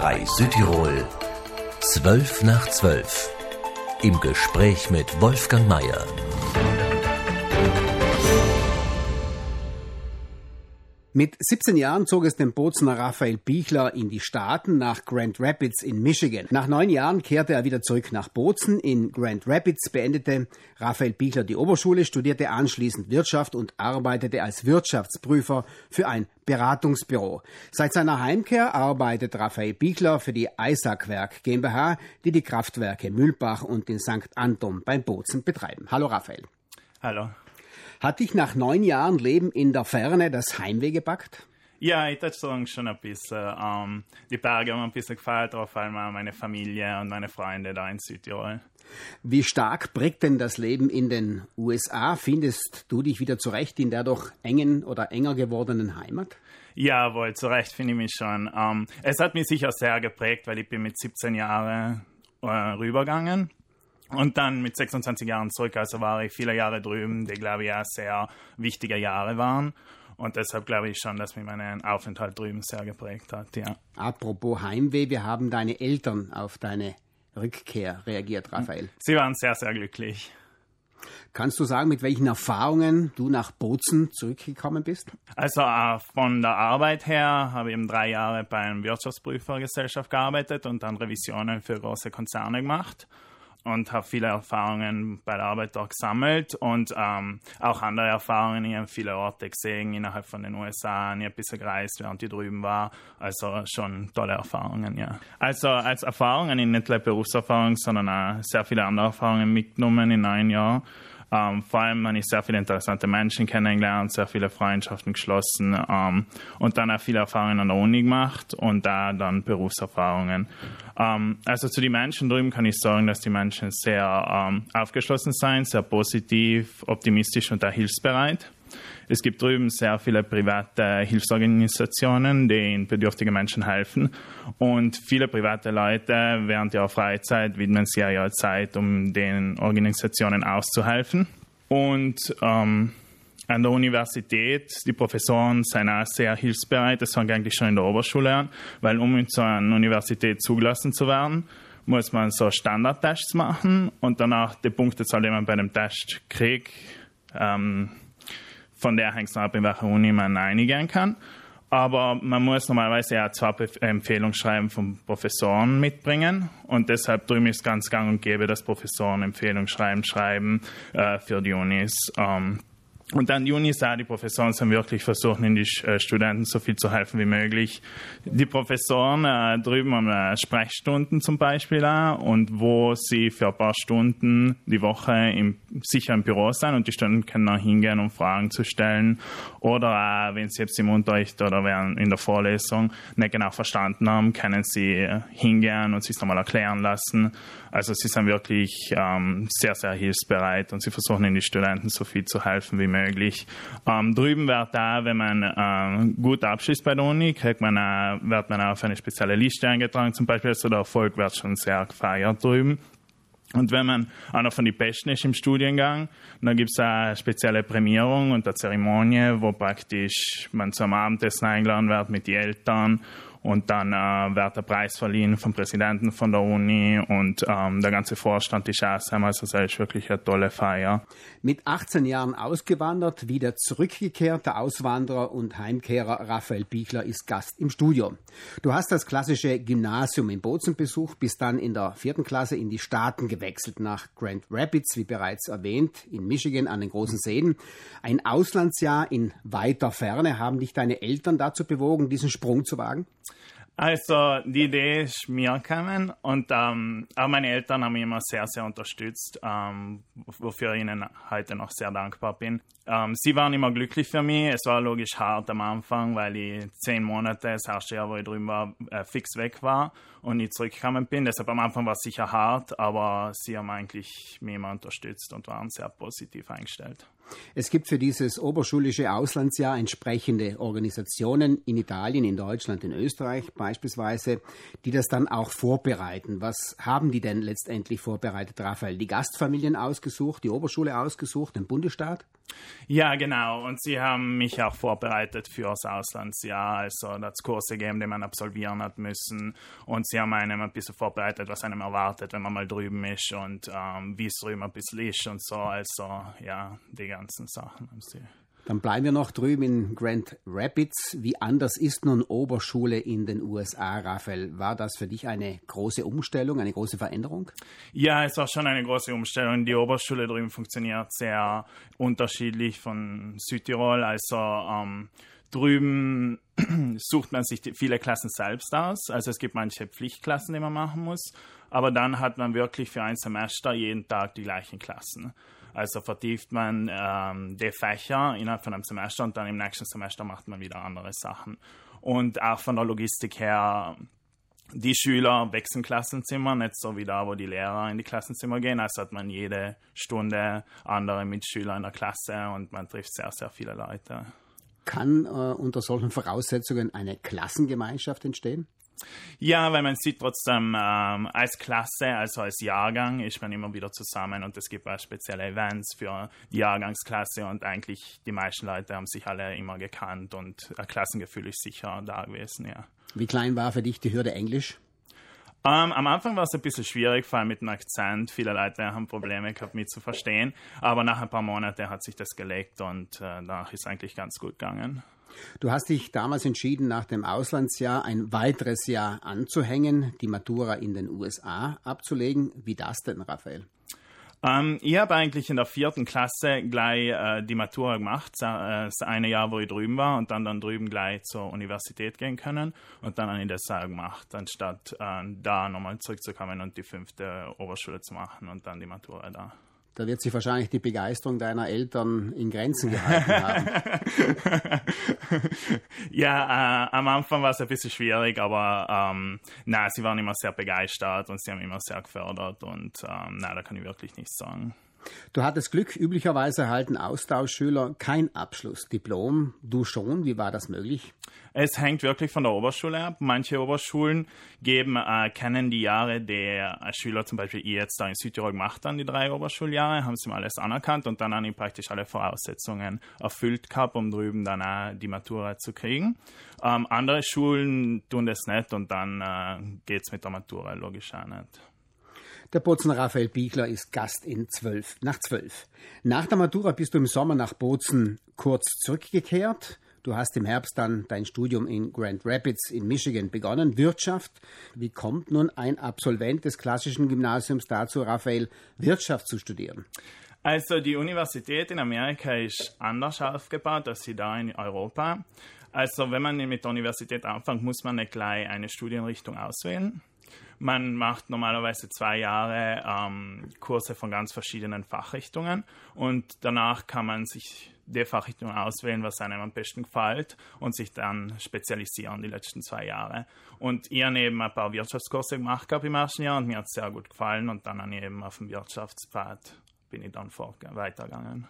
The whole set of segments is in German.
RAI Südtirol 12 nach 12 im Gespräch mit Wolfgang Mayer. Mit 17 Jahren zog es den Bozener Raphael Bichler in die Staaten nach Grand Rapids in Michigan. Nach neun Jahren kehrte er wieder zurück nach Bozen. In Grand Rapids beendete Raphael Bichler die Oberschule, studierte anschließend Wirtschaft und arbeitete als Wirtschaftsprüfer für ein Beratungsbüro. Seit seiner Heimkehr arbeitet Raphael Bichler für die Eisackwerk GmbH, die die Kraftwerke Mühlbach und den St. Anton beim Bozen betreiben. Hallo Raphael. Hallo. Hat dich nach neun Jahren Leben in der Ferne das Heimweh gepackt? Ja, ich sagen schon ein bisschen. Ähm, die Berge haben ein bisschen gefallen, vor allem meine Familie und meine Freunde da in Südtirol. Wie stark prägt denn das Leben in den USA? Findest du dich wieder zurecht in der doch engen oder enger gewordenen Heimat? Jawohl, zurecht finde ich mich schon. Ähm, es hat mich sicher sehr geprägt, weil ich bin mit 17 Jahren äh, rübergegangen und dann mit 26 Jahren zurück, also war ich viele Jahre drüben, die glaube ich auch sehr wichtige Jahre waren. Und deshalb glaube ich schon, dass mich mein Aufenthalt drüben sehr geprägt hat, ja. Apropos Heimweh, wir haben deine Eltern auf deine Rückkehr reagiert, Raphael. Sie waren sehr, sehr glücklich. Kannst du sagen, mit welchen Erfahrungen du nach Bozen zurückgekommen bist? Also äh, von der Arbeit her habe ich eben drei Jahre bei einer Wirtschaftsprüfergesellschaft gearbeitet und dann Revisionen für große Konzerne gemacht und habe viele Erfahrungen bei der Arbeit dort gesammelt und ähm, auch andere Erfahrungen. Ich habe viele Orte gesehen innerhalb von den USA. Ich habe ein bisschen gereist, während ich drüben war. Also schon tolle Erfahrungen, ja. Also als Erfahrungen, nicht nur Berufserfahrung, sondern auch sehr viele andere Erfahrungen mitgenommen in einem Jahr. Ähm, vor allem habe ich sehr viele interessante Menschen kennengelernt, sehr viele Freundschaften geschlossen ähm, und dann auch viele Erfahrungen an der Uni gemacht und da dann Berufserfahrungen. Ähm, also zu den Menschen drüben kann ich sagen, dass die Menschen sehr ähm, aufgeschlossen sind, sehr positiv, optimistisch und auch hilfsbereit. Es gibt drüben sehr viele private Hilfsorganisationen, die den bedürftigen Menschen helfen. Und viele private Leute während ihrer Freizeit widmen sich ihre Zeit, um den Organisationen auszuhelfen. Und ähm, an der Universität, die Professoren sind auch sehr hilfsbereit. Das fangen eigentlich schon in der Oberschule an, weil um zu einer Universität zugelassen zu werden, muss man so Standardtests machen und danach die Punktezahl, die man bei dem Test kriegt, ähm, von der hängt es ab, in welcher Uni man einigen kann. Aber man muss normalerweise ja zwei Empfehlungsschreiben von Professoren mitbringen. Und deshalb drüben ist ganz gang und gäbe, dass Professoren Empfehlungsschreiben schreiben äh, für die Unis. Ähm, und dann die Unis, auch die Professoren sind wirklich versuchen, den äh, Studenten so viel zu helfen wie möglich. Die Professoren äh, drüben haben äh, Sprechstunden zum Beispiel auch und wo sie für ein paar Stunden die Woche im, sicher im Büro sind und die Studenten können auch hingehen, um Fragen zu stellen. Oder wenn sie jetzt im Unterricht oder während in der Vorlesung nicht genau verstanden haben, können sie äh, hingehen und sich nochmal erklären lassen. Also sie sind wirklich ähm, sehr, sehr hilfsbereit und sie versuchen den Studenten so viel zu helfen wie möglich. Ähm, drüben wird da, wenn man ähm, gut abschließt bei der Uni, kriegt man, äh, wird man auf eine spezielle Liste eingetragen. Zum Beispiel, also der Erfolg wird schon sehr gefeiert drüben. Und wenn man einer von den Besten ist im Studiengang, dann gibt es eine spezielle Prämierung und eine Zeremonie, wo praktisch man zum Abendessen eingeladen wird mit den Eltern und dann äh, wird der Preis verliehen vom Präsidenten von der Uni und ähm, der ganze Vorstand ist Assam. Also es ist wirklich eine tolle Feier. Mit 18 Jahren ausgewandert, wieder zurückgekehrt, der Auswanderer und Heimkehrer Raphael Bichler ist Gast im Studio. Du hast das klassische Gymnasium in Bozen besucht, bist dann in der vierten Klasse in die Staaten gewechselt, nach Grand Rapids, wie bereits erwähnt, in Michigan an den großen Seen. Ein Auslandsjahr in weiter Ferne. Haben dich deine Eltern dazu bewogen, diesen Sprung zu wagen? Also die Idee ist mir gekommen und ähm, auch meine Eltern haben mich immer sehr, sehr unterstützt, ähm, wofür ich ihnen heute noch sehr dankbar bin. Ähm, sie waren immer glücklich für mich. Es war logisch hart am Anfang, weil ich zehn Monate, das erste Jahr, wo ich drüben war, äh, fix weg war und ich zurückgekommen bin. Deshalb am Anfang war es sicher hart, aber sie haben eigentlich mich immer unterstützt und waren sehr positiv eingestellt. Es gibt für dieses oberschulische Auslandsjahr entsprechende Organisationen in Italien, in Deutschland, in Österreich beispielsweise, die das dann auch vorbereiten. Was haben die denn letztendlich vorbereitet, Raphael? Die Gastfamilien ausgesucht, die Oberschule ausgesucht, den Bundesstaat? Ja, genau. Und sie haben mich auch vorbereitet fürs Auslandsjahr. Also das Kurse gegeben, die man absolvieren hat müssen. Und sie haben einem ein bisschen vorbereitet, was einem erwartet, wenn man mal drüben ist und ähm, wie es drüben ein bisschen ist und so. Also ja, die ganzen Sachen haben sie dann bleiben wir noch drüben in Grand Rapids. Wie anders ist nun Oberschule in den USA, Raphael? War das für dich eine große Umstellung, eine große Veränderung? Ja, es war schon eine große Umstellung. Die Oberschule drüben funktioniert sehr unterschiedlich von Südtirol. Also ähm, drüben sucht man sich viele Klassen selbst aus. Also es gibt manche Pflichtklassen, die man machen muss. Aber dann hat man wirklich für ein Semester jeden Tag die gleichen Klassen. Also vertieft man ähm, die Fächer innerhalb von einem Semester und dann im nächsten Semester macht man wieder andere Sachen. Und auch von der Logistik her, die Schüler wechseln Klassenzimmer, nicht so wie da, wo die Lehrer in die Klassenzimmer gehen. Also hat man jede Stunde andere Mitschüler in der Klasse und man trifft sehr, sehr viele Leute. Kann äh, unter solchen Voraussetzungen eine Klassengemeinschaft entstehen? Ja, weil man sieht trotzdem ähm, als Klasse, also als Jahrgang, ist man immer wieder zusammen und es gibt auch spezielle Events für die Jahrgangsklasse und eigentlich die meisten Leute haben sich alle immer gekannt und ein Klassengefühl ist sicher da gewesen, ja. Wie klein war für dich die Hürde Englisch? Um, ähm, am Anfang war es ein bisschen schwierig, vor allem mit dem Akzent. Viele Leute haben Probleme gehabt, mich zu verstehen. Aber nach ein paar Monaten hat sich das gelegt und äh, danach ist es eigentlich ganz gut gegangen. Du hast dich damals entschieden, nach dem Auslandsjahr ein weiteres Jahr anzuhängen, die Matura in den USA abzulegen. Wie das denn, Raphael? Ähm, ich habe eigentlich in der vierten Klasse gleich äh, die Matura gemacht, äh, das eine Jahr, wo ich drüben war und dann dann drüben gleich zur Universität gehen können und dann habe ich das auch gemacht, anstatt äh, da nochmal zurückzukommen und die fünfte Oberschule zu machen und dann die Matura da. Da wird sich wahrscheinlich die Begeisterung deiner Eltern in Grenzen gehalten haben. ja, äh, am Anfang war es ein bisschen schwierig, aber ähm, na, sie waren immer sehr begeistert und sie haben immer sehr gefördert und ähm, na, da kann ich wirklich nichts sagen. Du hattest Glück, üblicherweise erhalten Austauschschüler kein Abschlussdiplom. Du schon, wie war das möglich? Es hängt wirklich von der Oberschule ab. Manche Oberschulen geben, äh, kennen die Jahre der Schüler, zum Beispiel jetzt da in Südtirol gemacht dann die drei Oberschuljahre, haben sie mal alles anerkannt und dann haben die praktisch alle Voraussetzungen erfüllt gehabt, um drüben dann auch die Matura zu kriegen. Ähm, andere Schulen tun das nicht und dann äh, geht es mit der Matura logisch auch nicht. Der Bozen Raphael Biegler ist Gast in 12 nach 12. Nach der Matura bist du im Sommer nach Bozen kurz zurückgekehrt. Du hast im Herbst dann dein Studium in Grand Rapids in Michigan begonnen, Wirtschaft. Wie kommt nun ein Absolvent des klassischen Gymnasiums dazu, Raphael, Wirtschaft zu studieren? Also die Universität in Amerika ist anders aufgebaut als sie da in Europa. Also wenn man mit der Universität anfängt, muss man nicht gleich eine Studienrichtung auswählen. Man macht normalerweise zwei Jahre ähm, Kurse von ganz verschiedenen Fachrichtungen und danach kann man sich die Fachrichtung auswählen, was einem am besten gefällt und sich dann spezialisieren die letzten zwei Jahre. Und ich habe eben ein paar Wirtschaftskurse gemacht im ersten Jahr und mir hat es sehr gut gefallen und dann eben auf dem Wirtschaftspfad bin ich dann weitergegangen.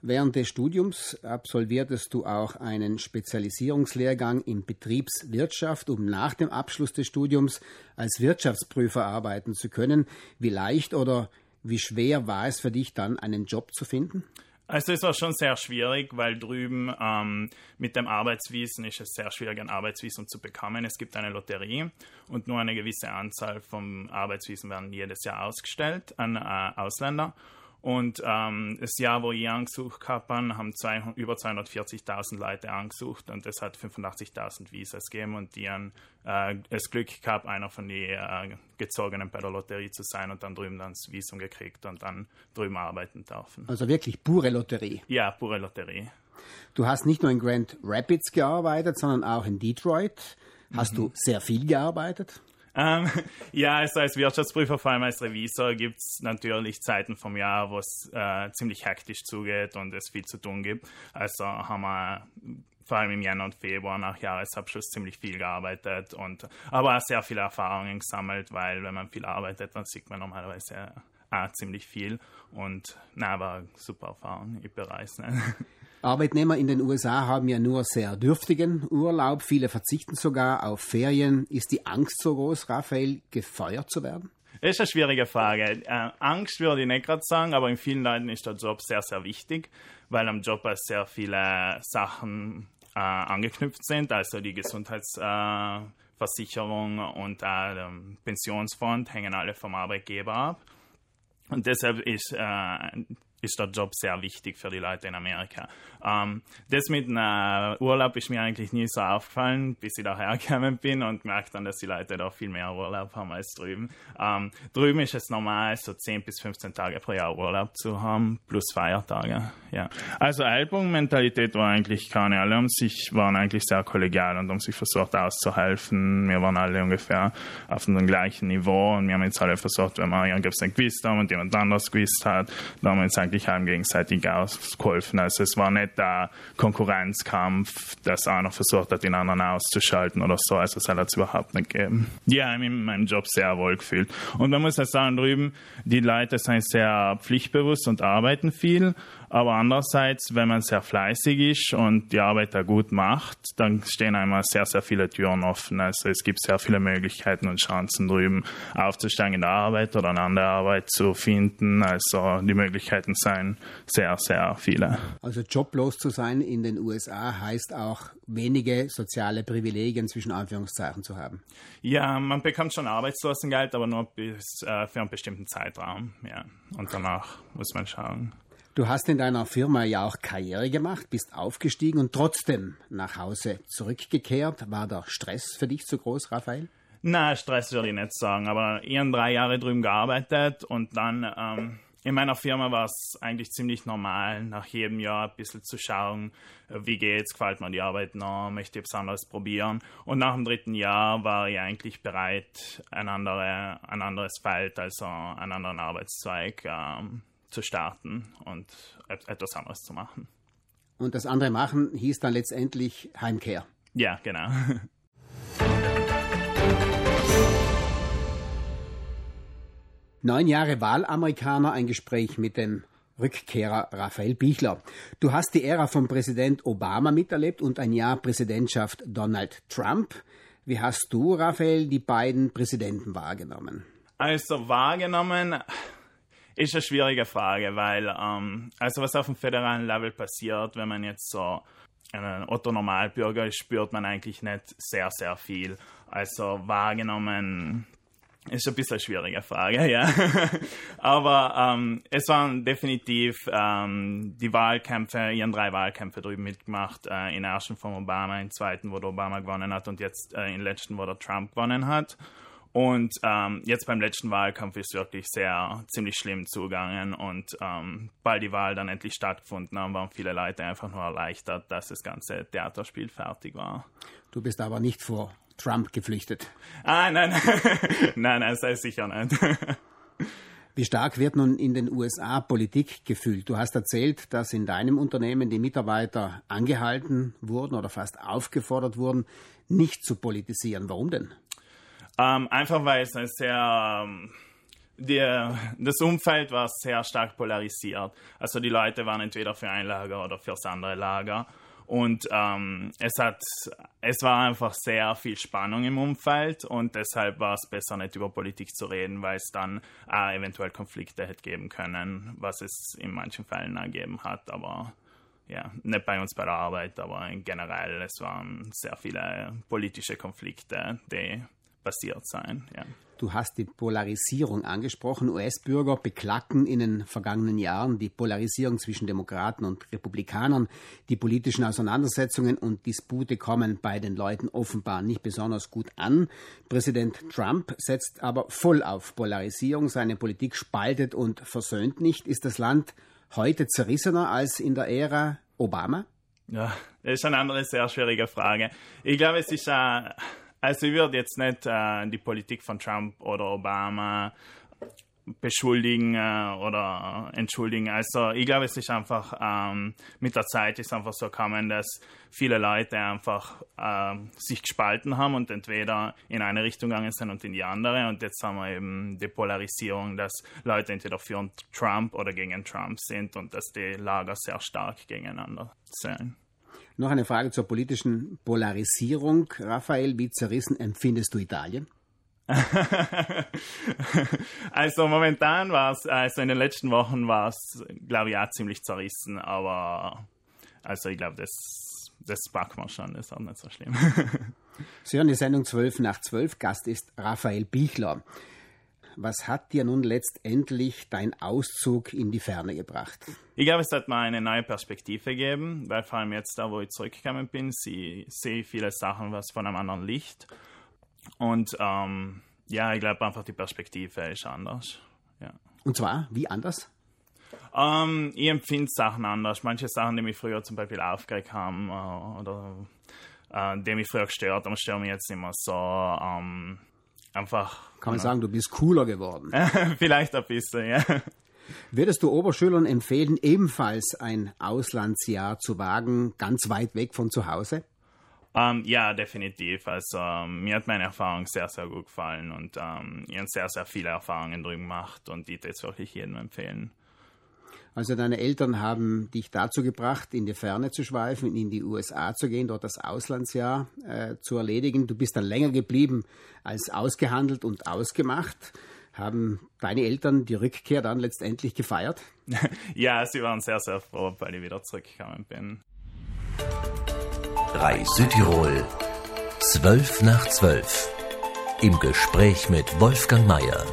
Während des Studiums absolviertest du auch einen Spezialisierungslehrgang in Betriebswirtschaft, um nach dem Abschluss des Studiums als Wirtschaftsprüfer arbeiten zu können. Wie leicht oder wie schwer war es für dich dann, einen Job zu finden? Also es war schon sehr schwierig, weil drüben ähm, mit dem Arbeitswiesen ist es sehr schwierig, ein Arbeitsvisum zu bekommen. Es gibt eine Lotterie und nur eine gewisse Anzahl vom Arbeitswiesen werden jedes Jahr ausgestellt an äh, Ausländer. Und ähm, das Jahr, wo ich angesucht habe, haben 200, über 240.000 Leute angesucht und es hat 85.000 Visas gegeben und die haben äh, das Glück gehabt, einer von den äh, Gezogenen bei der Lotterie zu sein und dann drüben dann das Visum gekriegt und dann drüben arbeiten dürfen. Also wirklich pure Lotterie? Ja, pure Lotterie. Du hast nicht nur in Grand Rapids gearbeitet, sondern auch in Detroit. Hast mhm. du sehr viel gearbeitet? Ähm, ja, also als Wirtschaftsprüfer, vor allem als Revisor, gibt es natürlich Zeiten vom Jahr, wo es äh, ziemlich hektisch zugeht und es viel zu tun gibt. Also haben wir vor allem im Januar und Februar nach Jahresabschluss ziemlich viel gearbeitet und aber auch sehr viele Erfahrungen gesammelt, weil wenn man viel arbeitet, dann sieht man normalerweise auch ziemlich viel und na, war super Erfahrung, ich bereise Arbeitnehmer in den USA haben ja nur sehr dürftigen Urlaub. Viele verzichten sogar auf Ferien. Ist die Angst so groß, Raphael, gefeuert zu werden? Das ist eine schwierige Frage. Äh, Angst würde ich nicht gerade sagen, aber in vielen Leuten ist der Job sehr, sehr wichtig, weil am Job sehr viele Sachen äh, angeknüpft sind, also die Gesundheitsversicherung äh, und der Pensionsfonds hängen alle vom Arbeitgeber ab. Und deshalb ist äh, ist der Job sehr wichtig für die Leute in Amerika. Ähm, das mit einem Urlaub ist mir eigentlich nie so aufgefallen, bis ich daher gekommen bin und gemerkt dann, dass die Leute da viel mehr Urlaub haben als drüben. Ähm, drüben ist es normal, so 10 bis 15 Tage pro Jahr Urlaub zu haben, plus Feiertage. Ja. Also Ellbogenmentalität war eigentlich keine. Alle um sich, waren eigentlich sehr kollegial und haben sich versucht auszuhelfen. Wir waren alle ungefähr auf dem gleichen Niveau und wir haben jetzt alle versucht, wenn wir irgendwas nicht gewusst haben und jemand anders gewusst hat, dann haben wir uns eigentlich haben gegenseitig ausgeholfen. Also es war nicht der Konkurrenzkampf, dass einer versucht hat, den anderen auszuschalten oder so. Also es hat es überhaupt nicht gegeben. Ja, ich habe in meinem Job sehr wohl gefühlt. Und man muss ja sagen, drüben, die Leute sind sehr pflichtbewusst und arbeiten viel. Aber andererseits, wenn man sehr fleißig ist und die Arbeit da gut macht, dann stehen einmal sehr, sehr viele Türen offen. Also es gibt sehr viele Möglichkeiten und Chancen drüben aufzusteigen in der Arbeit oder eine andere Arbeit zu finden. Also die Möglichkeiten sind sehr, sehr viele. Also joblos zu sein in den USA heißt auch wenige soziale Privilegien zwischen Anführungszeichen zu haben. Ja, man bekommt schon Arbeitslosengeld, aber nur bis äh, für einen bestimmten Zeitraum. Ja. Und danach muss man schauen. Du hast in deiner Firma ja auch Karriere gemacht, bist aufgestiegen und trotzdem nach Hause zurückgekehrt. War der Stress für dich zu groß, Raphael? Na, Stress würde ich nicht sagen, aber habe drei Jahre drüben gearbeitet und dann ähm, in meiner Firma war es eigentlich ziemlich normal, nach jedem Jahr ein bisschen zu schauen, wie geht's, gefällt mir die Arbeit noch, möchte ich etwas anderes probieren. Und nach dem dritten Jahr war ich eigentlich bereit, ein, andere, ein anderes Feld, also einen anderen Arbeitszweig ähm, zu starten und etwas anderes zu machen. Und das andere machen hieß dann letztendlich Heimkehr. Ja, genau. Neun Jahre Wahlamerikaner, ein Gespräch mit dem Rückkehrer Raphael Bichler. Du hast die Ära von Präsident Obama miterlebt und ein Jahr Präsidentschaft Donald Trump. Wie hast du, Raphael, die beiden Präsidenten wahrgenommen? Also wahrgenommen, ist eine schwierige Frage, weil ähm, also was auf dem föderalen Level passiert, wenn man jetzt so ein Otto Normalbürger ist, spürt man eigentlich nicht sehr, sehr viel. Also wahrgenommen ist ein bisschen eine schwierige Frage, ja. Aber ähm, es waren definitiv ähm, die Wahlkämpfe, ihren drei Wahlkämpfe drüben mitgemacht. Äh, in ersten von Obama, in zweiten, wo der Obama gewonnen hat und jetzt äh, in letzten, wo der Trump gewonnen hat. Und ähm, jetzt beim letzten Wahlkampf ist es wirklich sehr ziemlich schlimm zugegangen und ähm, bald die Wahl dann endlich stattgefunden haben, waren viele Leute einfach nur erleichtert, dass das ganze Theaterspiel fertig war. Du bist aber nicht vor Trump geflüchtet. Ah, nein, nein, nein, sei sicher nicht. Wie stark wird nun in den USA Politik gefühlt? Du hast erzählt, dass in deinem Unternehmen die Mitarbeiter angehalten wurden oder fast aufgefordert wurden, nicht zu politisieren. Warum denn? Ähm, einfach weil es ein sehr ähm, der, das Umfeld war sehr stark polarisiert. Also die Leute waren entweder für ein Lager oder fürs andere Lager. Und ähm, es hat, es war einfach sehr viel Spannung im Umfeld und deshalb war es besser, nicht über Politik zu reden, weil es dann äh, eventuell Konflikte hätte geben können, was es in manchen Fällen ergeben hat. Aber ja, nicht bei uns bei der Arbeit, aber generell, es waren sehr viele politische Konflikte, die passiert sein. Ja. Du hast die Polarisierung angesprochen. US-Bürger beklagten in den vergangenen Jahren die Polarisierung zwischen Demokraten und Republikanern. Die politischen Auseinandersetzungen und Dispute kommen bei den Leuten offenbar nicht besonders gut an. Präsident Trump setzt aber voll auf Polarisierung. Seine Politik spaltet und versöhnt nicht. Ist das Land heute zerrissener als in der Ära Obama? Ja, das ist eine andere sehr schwierige Frage. Ich glaube, es ist äh also ich würde jetzt nicht äh, die Politik von Trump oder Obama beschuldigen äh, oder entschuldigen. Also ich glaube, es ist einfach ähm, mit der Zeit ist einfach so gekommen, dass viele Leute einfach äh, sich gespalten haben und entweder in eine Richtung gegangen sind und in die andere. Und jetzt haben wir eben die Polarisierung, dass Leute entweder für Trump oder gegen Trump sind und dass die Lager sehr stark gegeneinander sind. Noch eine Frage zur politischen Polarisierung. Raphael, wie zerrissen empfindest du Italien? also momentan war es, also in den letzten Wochen war es, glaube ich, auch ziemlich zerrissen, aber also ich glaube, das, das packen wir schon, das ist auch nicht so schlimm. Sie hören die Sendung 12 nach 12, Gast ist Raphael Bichler. Was hat dir nun letztendlich dein Auszug in die Ferne gebracht? Ich glaube, es hat mir eine neue Perspektive gegeben, weil vor allem jetzt da, wo ich zurückgekommen bin, sie, sehe ich viele Sachen was von einem anderen Licht. Und ähm, ja, ich glaube einfach, die Perspektive ist anders. Ja. Und zwar, wie anders? Ähm, ich empfinde Sachen anders. Manche Sachen, die mich früher zum Beispiel aufgeregt haben äh, oder äh, die mich früher gestört haben, stören mich jetzt nicht mehr so. Ähm, einfach. Kann man sagen, du bist cooler geworden. Vielleicht ein bisschen, ja. Würdest du Oberschülern empfehlen, ebenfalls ein Auslandsjahr zu wagen, ganz weit weg von zu Hause? Um, ähm, ja, definitiv. Also um, mir hat meine Erfahrung sehr, sehr gut gefallen und um, ich habe sehr, sehr viele Erfahrungen drüben gemacht und die das wirklich jedem empfehlen. Also deine Eltern haben dich dazu gebracht, in die Ferne zu schweifen, in die USA zu gehen, dort das Auslandsjahr äh, zu erledigen. Du bist dann länger geblieben als ausgehandelt und ausgemacht. Haben deine Eltern die Rückkehr dann letztendlich gefeiert? ja, sie waren sehr, sehr froh, weil ich wieder zurückgekommen bin. 3 Südtirol, 12 nach 12. Im Gespräch mit Wolfgang Mayer.